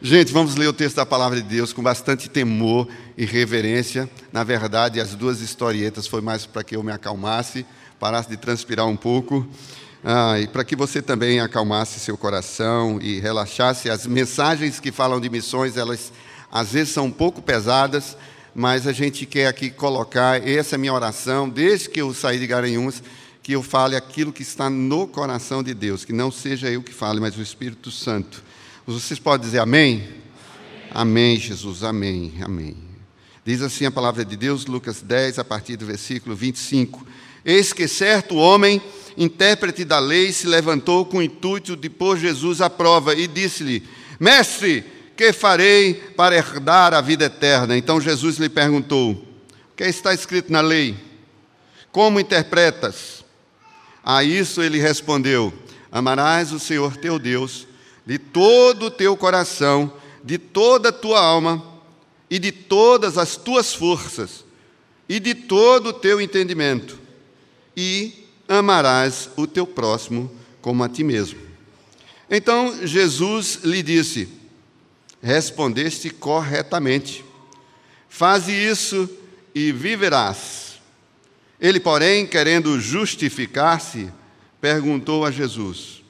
Gente, vamos ler o texto da palavra de Deus com bastante temor e reverência. Na verdade, as duas historietas foi mais para que eu me acalmasse, parasse de transpirar um pouco, ah, e para que você também acalmasse seu coração e relaxasse. As mensagens que falam de missões, elas às vezes são um pouco pesadas, mas a gente quer aqui colocar, essa é minha oração, desde que eu saí de Garanhuns, que eu fale aquilo que está no coração de Deus, que não seja eu que fale, mas o Espírito Santo. Vocês podem dizer amém? Amém, amém Jesus, amém, amém. Diz assim a palavra de Deus, Lucas 10, a partir do versículo 25. Eis que certo homem, intérprete da lei, se levantou com o intuito de pôr Jesus à prova e disse-lhe: Mestre, que farei para herdar a vida eterna? Então Jesus lhe perguntou: O que está escrito na lei? Como interpretas? A isso ele respondeu: Amarás o Senhor teu Deus de todo o teu coração, de toda a tua alma e de todas as tuas forças e de todo o teu entendimento, e amarás o teu próximo como a ti mesmo. Então Jesus lhe disse: Respondeste corretamente. Faze isso e viverás. Ele, porém, querendo justificar-se, perguntou a Jesus: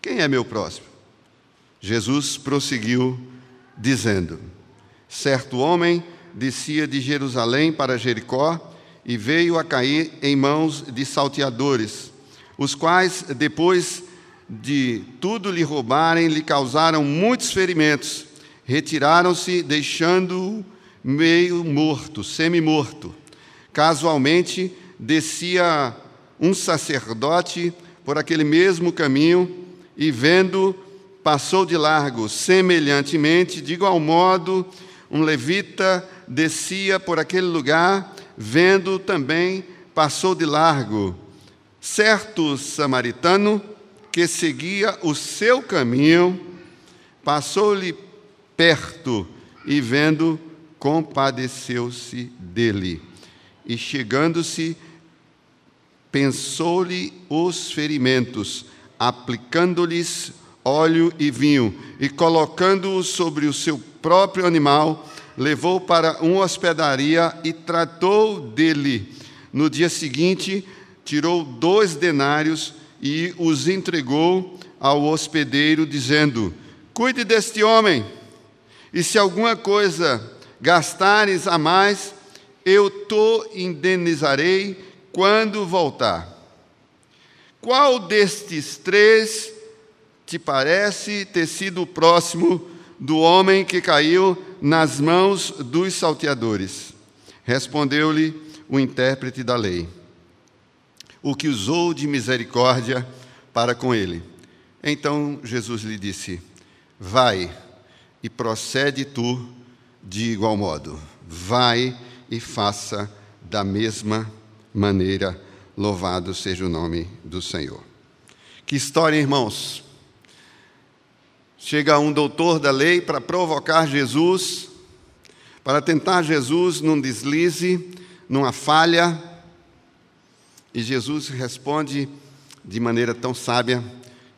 Quem é meu próximo? Jesus prosseguiu, dizendo: Certo homem descia de Jerusalém para Jericó e veio a cair em mãos de salteadores, os quais, depois de tudo lhe roubarem, lhe causaram muitos ferimentos. Retiraram-se, deixando-o meio morto, semi-morto. Casualmente, descia um sacerdote por aquele mesmo caminho e, vendo passou de largo. Semelhantemente, de igual modo, um levita descia por aquele lugar, vendo também, passou de largo. Certo samaritano que seguia o seu caminho, passou-lhe perto e, vendo, compadeceu-se dele. E chegando-se, pensou-lhe os ferimentos, aplicando-lhes óleo e vinho, e colocando-o sobre o seu próprio animal, levou para uma hospedaria e tratou dele. No dia seguinte, tirou dois denários e os entregou ao hospedeiro, dizendo: Cuide deste homem, e se alguma coisa gastares a mais, eu te indenizarei quando voltar. Qual destes três te parece ter sido próximo do homem que caiu nas mãos dos salteadores? Respondeu-lhe o intérprete da lei, o que usou de misericórdia para com ele. Então Jesus lhe disse: Vai e procede tu de igual modo. Vai e faça da mesma maneira. Louvado seja o nome do Senhor. Que história, irmãos! Chega um doutor da lei para provocar Jesus, para tentar Jesus num deslize, numa falha, e Jesus responde de maneira tão sábia,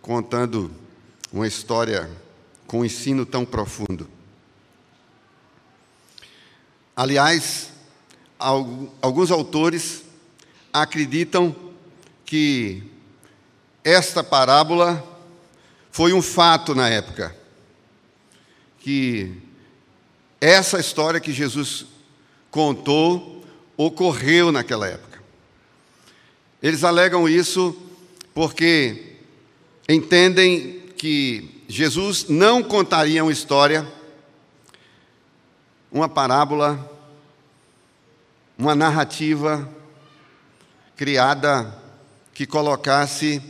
contando uma história com um ensino tão profundo. Aliás, alguns autores acreditam que esta parábola foi um fato na época que essa história que Jesus contou ocorreu naquela época. Eles alegam isso porque entendem que Jesus não contaria uma história, uma parábola, uma narrativa criada que colocasse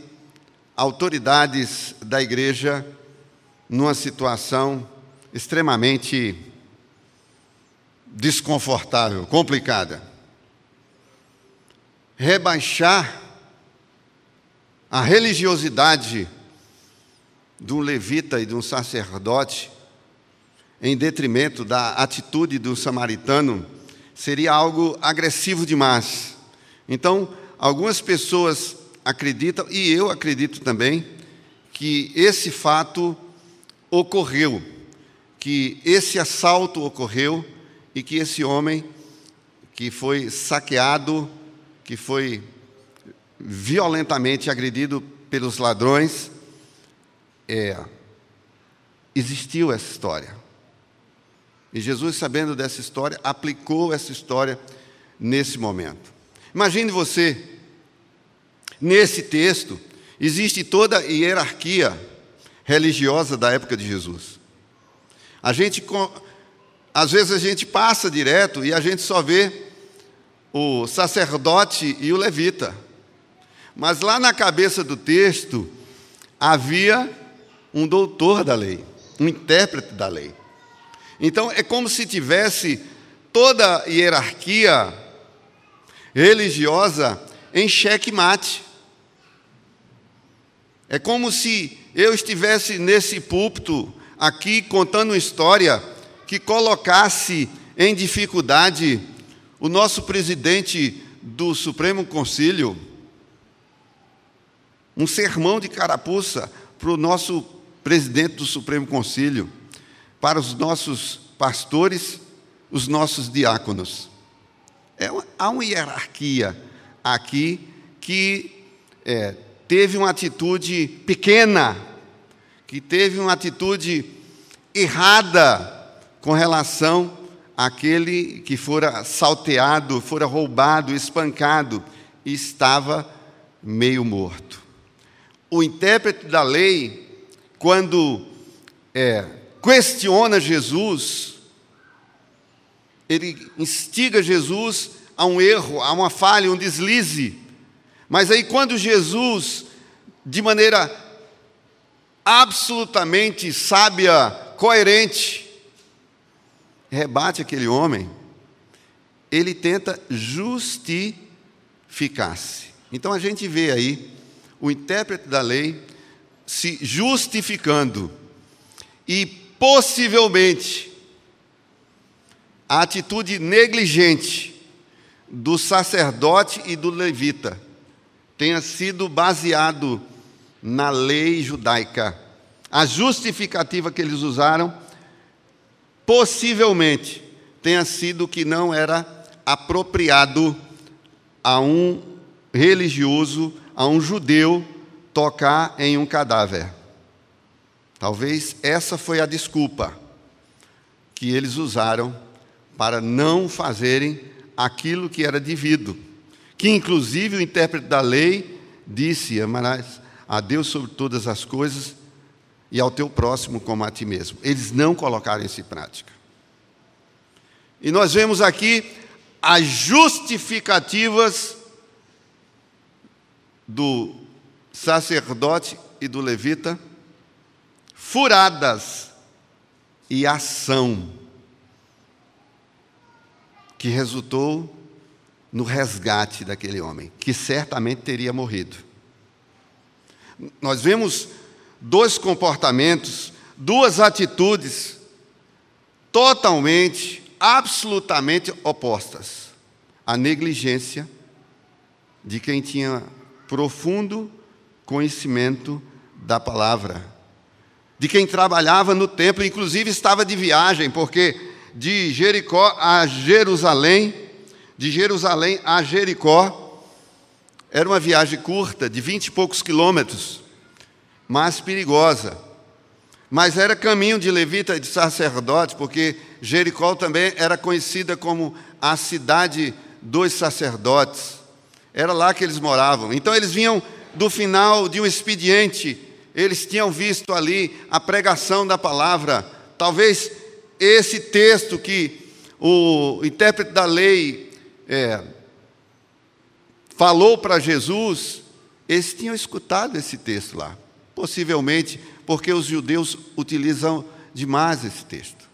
autoridades da igreja numa situação extremamente desconfortável, complicada. Rebaixar a religiosidade de um levita e de um sacerdote em detrimento da atitude do samaritano seria algo agressivo demais. Então, algumas pessoas acreditam, e eu acredito também, que esse fato ocorreu, que esse assalto ocorreu e que esse homem que foi saqueado, que foi violentamente agredido pelos ladrões, é, existiu essa história. E Jesus, sabendo dessa história, aplicou essa história nesse momento. Imagine você, nesse texto, existe toda a hierarquia religiosa da época de Jesus. A gente, às vezes a gente passa direto e a gente só vê o sacerdote e o levita. Mas lá na cabeça do texto havia um doutor da lei, um intérprete da lei. Então é como se tivesse toda a hierarquia religiosa em xeque-mate. É como se eu estivesse nesse púlpito aqui contando uma história que colocasse em dificuldade o nosso presidente do Supremo Conselho, um sermão de carapuça para o nosso presidente do Supremo Conselho, para os nossos pastores, os nossos diáconos. É, há uma hierarquia aqui que é, teve uma atitude pequena, que teve uma atitude errada com relação aquele que fora salteado, fora roubado, espancado, e estava meio morto. O intérprete da lei, quando é, questiona Jesus, ele instiga Jesus a um erro, a uma falha, um deslize. Mas aí, quando Jesus, de maneira absolutamente sábia, coerente, rebate aquele homem, ele tenta justificar-se. Então a gente vê aí o intérprete da lei se justificando e possivelmente a atitude negligente do sacerdote e do levita tenha sido baseado na lei judaica. A justificativa que eles usaram possivelmente tenha sido que não era apropriado a um religioso, a um judeu, tocar em um cadáver. Talvez essa foi a desculpa que eles usaram para não fazerem aquilo que era devido. Que inclusive o intérprete da lei disse: Amarás a Deus sobre todas as coisas e ao teu próximo como a ti mesmo. Eles não colocaram isso em prática. E nós vemos aqui as justificativas do sacerdote e do levita furadas e ação que resultou no resgate daquele homem, que certamente teria morrido. Nós vemos dois comportamentos, duas atitudes totalmente, absolutamente opostas. A negligência de quem tinha profundo conhecimento da palavra, de quem trabalhava no templo, inclusive estava de viagem, porque de Jericó a Jerusalém, de Jerusalém a Jericó, era uma viagem curta, de vinte e poucos quilômetros mas perigosa. Mas era caminho de levita e de sacerdote, porque Jericó também era conhecida como a cidade dos sacerdotes. Era lá que eles moravam. Então eles vinham do final de um expediente, eles tinham visto ali a pregação da palavra. Talvez esse texto que o intérprete da lei é, falou para Jesus, eles tinham escutado esse texto lá. Possivelmente porque os judeus utilizam demais esse texto.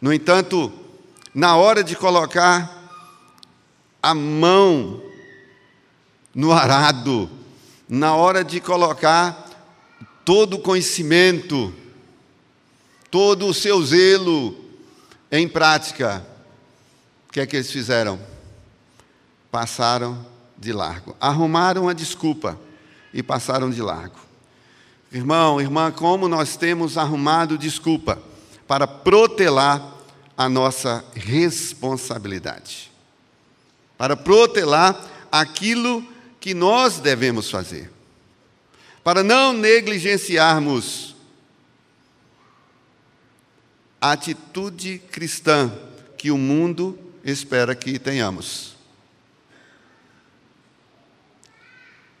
No entanto, na hora de colocar a mão no arado, na hora de colocar todo o conhecimento, todo o seu zelo em prática, que é que eles fizeram? Passaram de largo, arrumaram a desculpa e passaram de largo. Irmão, irmã, como nós temos arrumado desculpa para protelar a nossa responsabilidade, para protelar aquilo que nós devemos fazer, para não negligenciarmos a atitude cristã que o mundo espera que tenhamos.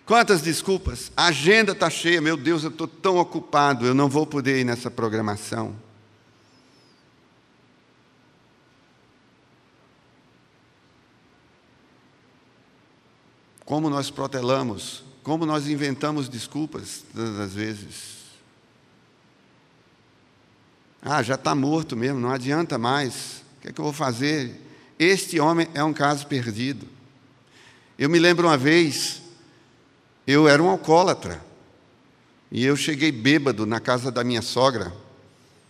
Quantas desculpas? A agenda está cheia, meu Deus, eu estou tão ocupado, eu não vou poder ir nessa programação. Como nós protelamos, como nós inventamos desculpas todas as vezes. Ah, já está morto mesmo, não adianta mais. O que é que eu vou fazer? Este homem é um caso perdido. Eu me lembro uma vez, eu era um alcoólatra, e eu cheguei bêbado na casa da minha sogra,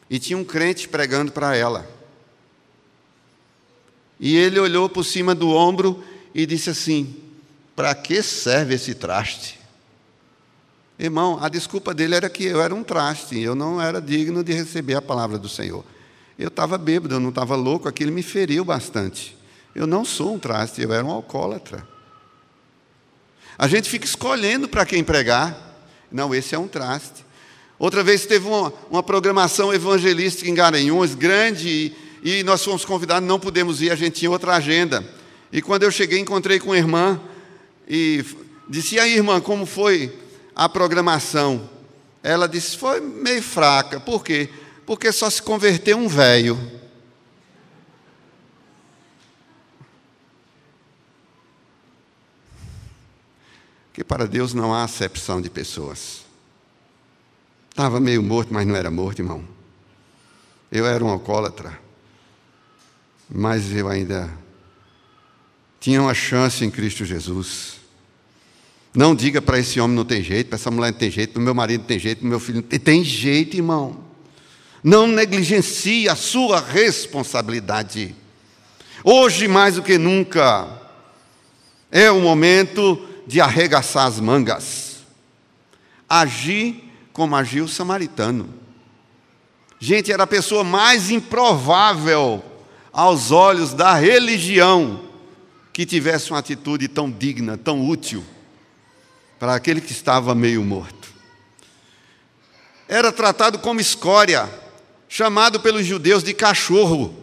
e tinha um crente pregando para ela. E ele olhou por cima do ombro e disse assim: para que serve esse traste? Irmão, a desculpa dele era que eu era um traste, eu não era digno de receber a palavra do Senhor. Eu estava bêbado, eu não estava louco, aquilo me feriu bastante. Eu não sou um traste, eu era um alcoólatra. A gente fica escolhendo para quem pregar. Não, esse é um traste. Outra vez teve uma, uma programação evangelística em Garanhuns, grande, e, e nós fomos convidados, não pudemos ir, a gente tinha outra agenda. E quando eu cheguei, encontrei com a irmã, e disse: E aí, irmã, como foi a programação? Ela disse: Foi meio fraca. Por quê? Porque só se converteu um velho. Que para Deus não há acepção de pessoas. Estava meio morto, mas não era morto, irmão. Eu era um alcoólatra, mas eu ainda tinha uma chance em Cristo Jesus. Não diga para esse homem não tem jeito, para essa mulher não tem jeito, para o meu marido não tem jeito, para o meu filho não tem, tem jeito, irmão. Não negligencie a sua responsabilidade. Hoje, mais do que nunca, é o momento de arregaçar as mangas. Agir como agiu o samaritano. Gente, era a pessoa mais improvável aos olhos da religião que tivesse uma atitude tão digna, tão útil para aquele que estava meio morto. Era tratado como escória, chamado pelos judeus de cachorro.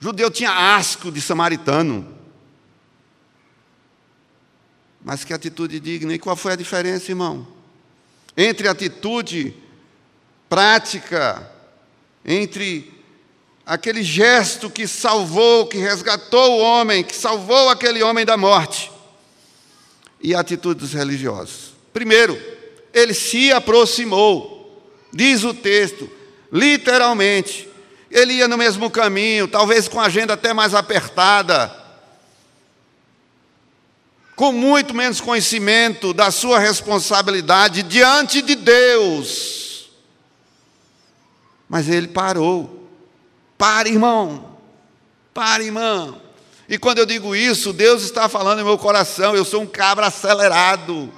O judeu tinha asco de samaritano. Mas que atitude digna. E qual foi a diferença, irmão? Entre atitude prática, entre aquele gesto que salvou, que resgatou o homem, que salvou aquele homem da morte. E a atitude dos religiosos. Primeiro, ele se aproximou, diz o texto, literalmente. Ele ia no mesmo caminho, talvez com a agenda até mais apertada, com muito menos conhecimento da sua responsabilidade diante de Deus. Mas ele parou Pare, irmão. Pare, irmão. E quando eu digo isso, Deus está falando em meu coração, eu sou um cabra acelerado.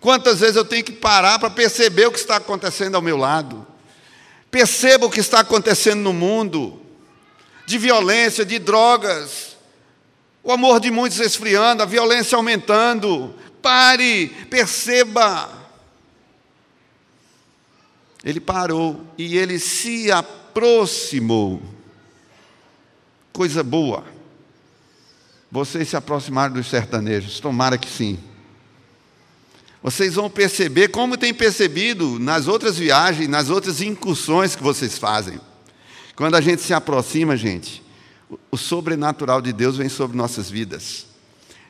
Quantas vezes eu tenho que parar para perceber o que está acontecendo ao meu lado? Perceba o que está acontecendo no mundo, de violência, de drogas, o amor de muitos esfriando, a violência aumentando. Pare, perceba. Ele parou e ele se aproximou coisa boa. Vocês se aproximaram dos sertanejos, tomara que sim. Vocês vão perceber, como tem percebido nas outras viagens, nas outras incursões que vocês fazem. Quando a gente se aproxima, gente, o sobrenatural de Deus vem sobre nossas vidas.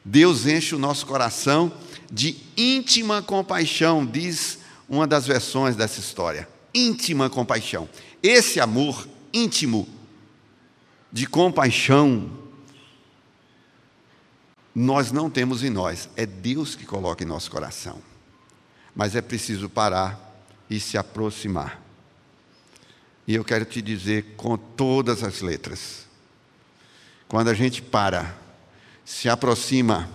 Deus enche o nosso coração de íntima compaixão, diz uma das versões dessa história. Íntima compaixão. Esse amor íntimo de compaixão, nós não temos em nós, é Deus que coloca em nosso coração. Mas é preciso parar e se aproximar. E eu quero te dizer com todas as letras: quando a gente para, se aproxima,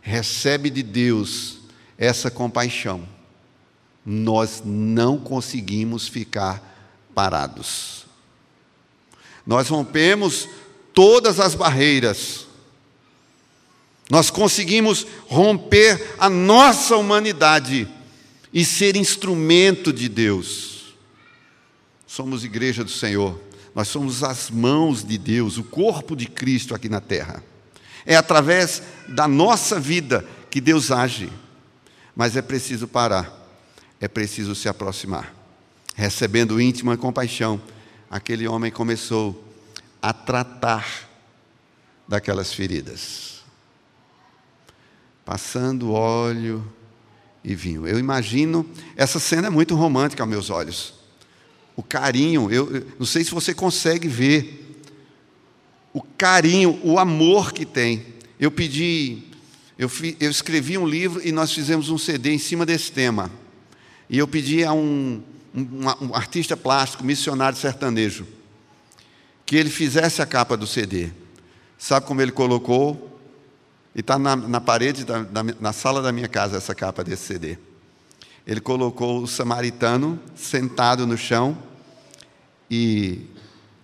recebe de Deus essa compaixão, nós não conseguimos ficar parados. Nós rompemos todas as barreiras. Nós conseguimos romper a nossa humanidade e ser instrumento de Deus. Somos igreja do Senhor, nós somos as mãos de Deus, o corpo de Cristo aqui na terra. É através da nossa vida que Deus age, mas é preciso parar, é preciso se aproximar. Recebendo íntima compaixão, aquele homem começou a tratar daquelas feridas, passando óleo e vinho. Eu imagino, essa cena é muito romântica aos meus olhos. O carinho, eu, não sei se você consegue ver o carinho, o amor que tem. Eu pedi, eu, fi, eu escrevi um livro e nós fizemos um CD em cima desse tema. E eu pedi a um, um, um artista plástico, missionário sertanejo, que ele fizesse a capa do CD. Sabe como ele colocou? E está na, na, parede, da, da, na sala da minha casa, essa capa desse CD. Ele colocou o samaritano sentado no chão e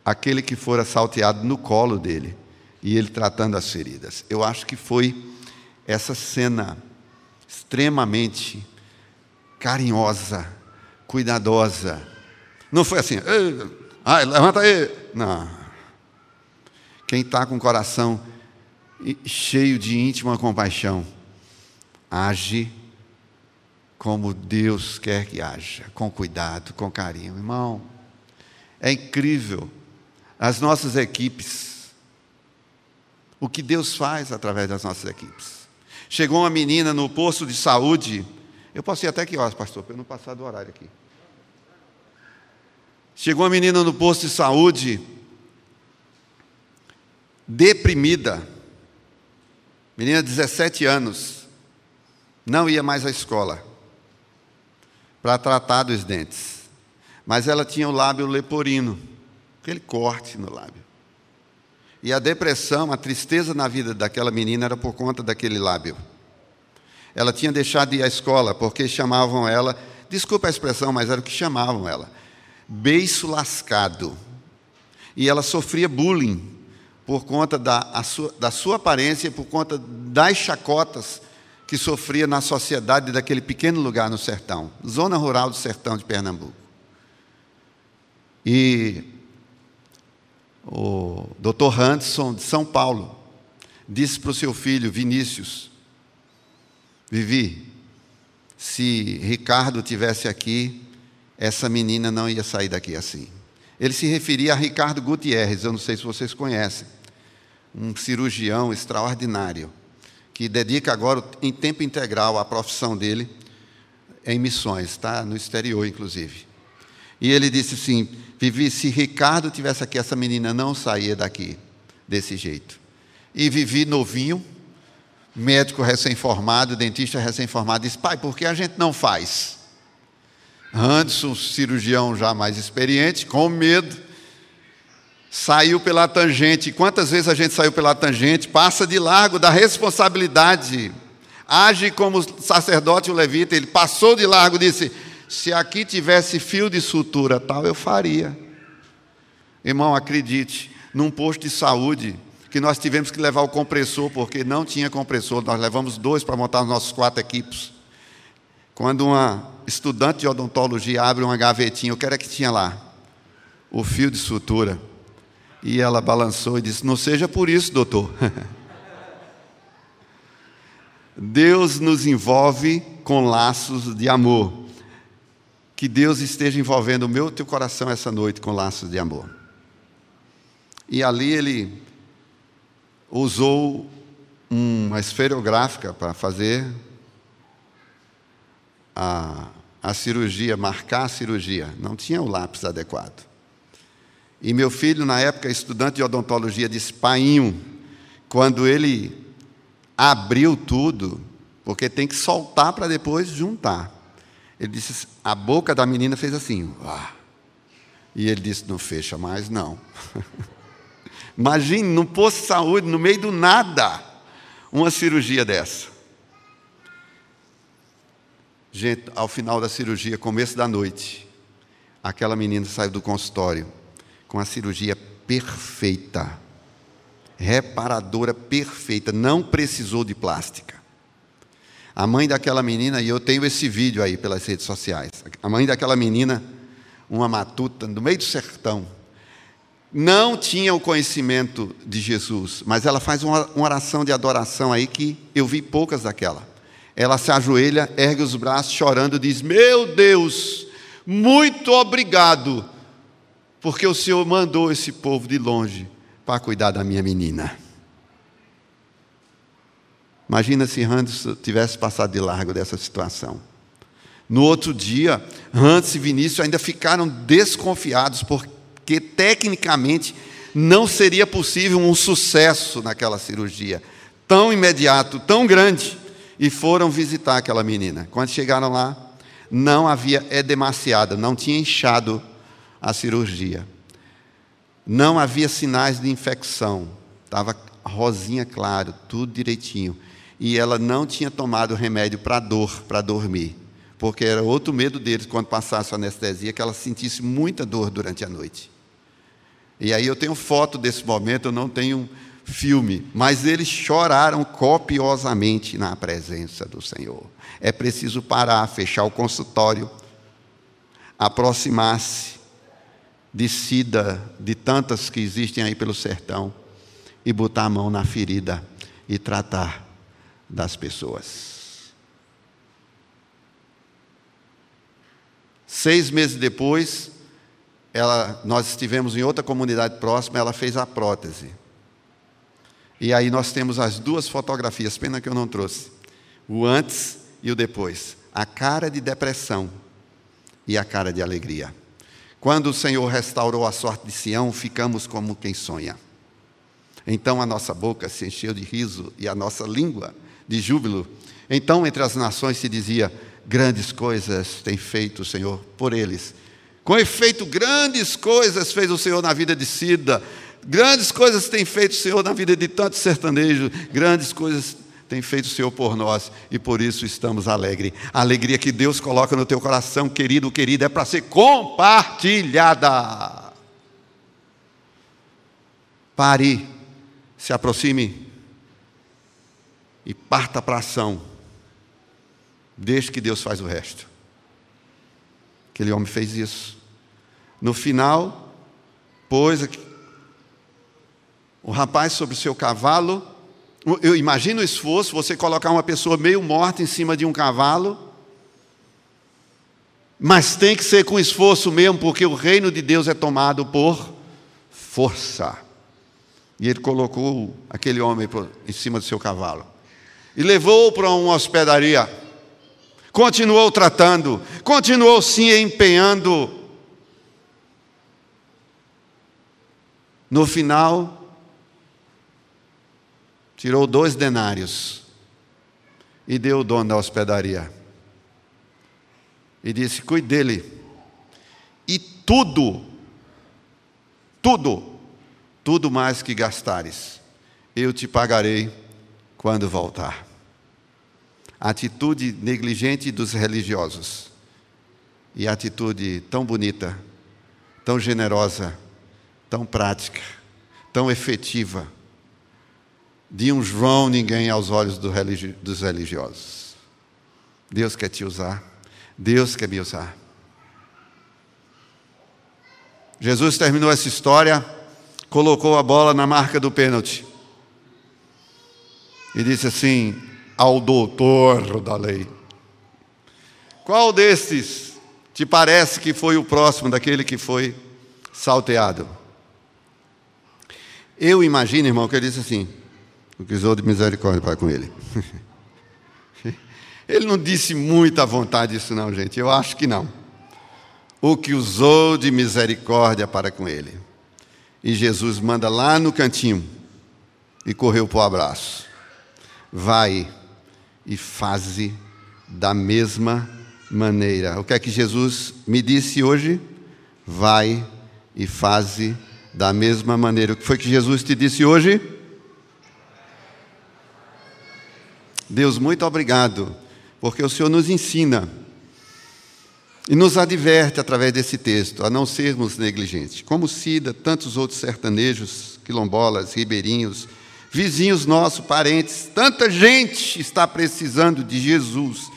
aquele que fora salteado no colo dele e ele tratando as feridas. Eu acho que foi essa cena extremamente carinhosa, cuidadosa. Não foi assim, ai, levanta aí. Não. Quem está com o coração cheio de íntima compaixão, age como Deus quer que haja, com cuidado, com carinho. Irmão, é incrível as nossas equipes, o que Deus faz através das nossas equipes. Chegou uma menina no posto de saúde, eu posso ir até que horas, pastor, para eu não passar do horário aqui. Chegou uma menina no posto de saúde, deprimida, menina de 17 anos, não ia mais à escola para tratar dos dentes, mas ela tinha o lábio leporino aquele corte no lábio. E a depressão, a tristeza na vida daquela menina era por conta daquele lábio. Ela tinha deixado de ir à escola porque chamavam ela, desculpa a expressão, mas era o que chamavam ela, beiço lascado. E ela sofria bullying por conta da, sua, da sua aparência, por conta das chacotas que sofria na sociedade daquele pequeno lugar no sertão, zona rural do sertão de Pernambuco. E o Dr. Hanson, de São Paulo, disse para o seu filho Vinícius: Vivi, se Ricardo tivesse aqui, essa menina não ia sair daqui assim. Ele se referia a Ricardo Gutierrez, eu não sei se vocês conhecem, um cirurgião extraordinário, que dedica agora em tempo integral a profissão dele em missões, está no exterior, inclusive. E ele disse assim: Vivi, se Ricardo tivesse aqui, essa menina não saía daqui desse jeito. E Vivi novinho, médico recém-formado, dentista recém-formado, disse: Pai, por que a gente não faz? Anderson, cirurgião já mais experiente, com medo, saiu pela tangente. Quantas vezes a gente saiu pela tangente? Passa de largo da responsabilidade. Age como sacerdote o levita. Ele passou de largo, disse: se aqui tivesse fio de sutura tal, eu faria. Irmão, acredite, num posto de saúde, que nós tivemos que levar o compressor, porque não tinha compressor, nós levamos dois para montar os nossos quatro equipes. Quando uma estudante de odontologia abre uma gavetinha, o que era que tinha lá? O fio de sutura. E ela balançou e disse: Não seja por isso, doutor. Deus nos envolve com laços de amor. Que Deus esteja envolvendo o meu teu coração essa noite com laços de amor. E ali ele usou uma esferográfica para fazer a, a cirurgia, marcar a cirurgia. Não tinha o lápis adequado. E meu filho, na época, estudante de odontologia, disse: Painho, quando ele abriu tudo, porque tem que soltar para depois juntar. Ele disse: a boca da menina fez assim. Uá. E ele disse: não fecha mais, não. Imagine, num posto de saúde, no meio do nada, uma cirurgia dessa. Gente, ao final da cirurgia, começo da noite, aquela menina saiu do consultório com a cirurgia perfeita, reparadora perfeita, não precisou de plástica. A mãe daquela menina, e eu tenho esse vídeo aí pelas redes sociais, a mãe daquela menina, uma matuta, no meio do sertão, não tinha o conhecimento de Jesus, mas ela faz uma oração de adoração aí que eu vi poucas daquela. Ela se ajoelha, ergue os braços, chorando, diz: Meu Deus, muito obrigado, porque o Senhor mandou esse povo de longe para cuidar da minha menina. Imagina se Hans tivesse passado de largo dessa situação. No outro dia, Hans e Vinícius ainda ficaram desconfiados, porque tecnicamente não seria possível um sucesso naquela cirurgia, tão imediato, tão grande, e foram visitar aquela menina. Quando chegaram lá, não havia edemaciada, não tinha inchado a cirurgia. Não havia sinais de infecção, estava rosinha claro, tudo direitinho. E ela não tinha tomado remédio para dor, para dormir, porque era outro medo deles quando passasse a anestesia, que ela sentisse muita dor durante a noite. E aí eu tenho foto desse momento, eu não tenho filme, mas eles choraram copiosamente na presença do Senhor. É preciso parar, fechar o consultório, aproximar-se de sida, de tantas que existem aí pelo sertão, e botar a mão na ferida e tratar das pessoas. Seis meses depois, ela, nós estivemos em outra comunidade próxima, ela fez a prótese. E aí nós temos as duas fotografias, pena que eu não trouxe. O antes e o depois. A cara de depressão e a cara de alegria. Quando o Senhor restaurou a sorte de Sião, ficamos como quem sonha. Então a nossa boca se encheu de riso e a nossa língua de júbilo. Então entre as nações se dizia: Grandes coisas tem feito o Senhor por eles com efeito, grandes coisas fez o Senhor na vida de Cida, grandes coisas tem feito o Senhor na vida de tantos sertanejos, grandes coisas tem feito o Senhor por nós e por isso estamos alegres. A alegria que Deus coloca no teu coração, querido, querida, é para ser compartilhada. Pare, se aproxime e parta para a ação. Deixe que Deus faz o resto. Aquele homem fez isso. No final, pôs o rapaz sobre o seu cavalo. Eu imagino o esforço, você colocar uma pessoa meio morta em cima de um cavalo. Mas tem que ser com esforço mesmo, porque o reino de Deus é tomado por força. E ele colocou aquele homem em cima do seu cavalo. E levou para uma hospedaria continuou tratando, continuou se empenhando. No final, tirou dois denários e deu o dono da hospedaria. E disse: Cuide dele. E tudo, tudo, tudo mais que gastares, eu te pagarei quando voltar atitude negligente dos religiosos e atitude tão bonita, tão generosa, tão prática, tão efetiva de um João ninguém aos olhos dos religiosos. Deus quer te usar, Deus quer me usar. Jesus terminou essa história, colocou a bola na marca do pênalti e disse assim: ao doutor da lei. Qual destes te parece que foi o próximo daquele que foi salteado? Eu imagino, irmão, que ele disse assim: o usou de misericórdia para com ele. ele não disse muita vontade isso, não, gente. Eu acho que não. O que usou de misericórdia para com ele. E Jesus manda lá no cantinho e correu para o abraço. Vai e faze da mesma maneira. O que é que Jesus me disse hoje? Vai e faze da mesma maneira. O que foi que Jesus te disse hoje? Deus, muito obrigado, porque o Senhor nos ensina E nos adverte através desse texto a não sermos negligentes. Como Cida, tantos outros sertanejos, quilombolas, ribeirinhos, vizinhos nossos, parentes, tanta gente está precisando de Jesus,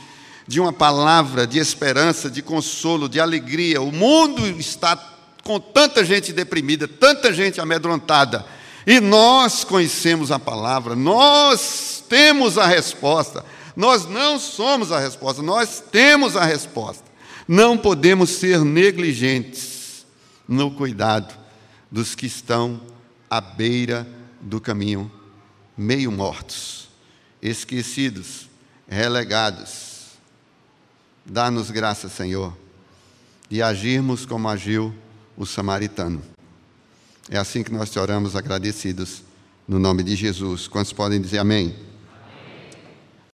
de uma palavra de esperança, de consolo, de alegria. O mundo está com tanta gente deprimida, tanta gente amedrontada. E nós conhecemos a palavra, nós temos a resposta. Nós não somos a resposta, nós temos a resposta. Não podemos ser negligentes no cuidado dos que estão à beira do caminho, meio mortos, esquecidos, relegados. Dá-nos graça, Senhor, de agirmos como agiu o samaritano. É assim que nós te oramos agradecidos, no nome de Jesus. Quantos podem dizer amém?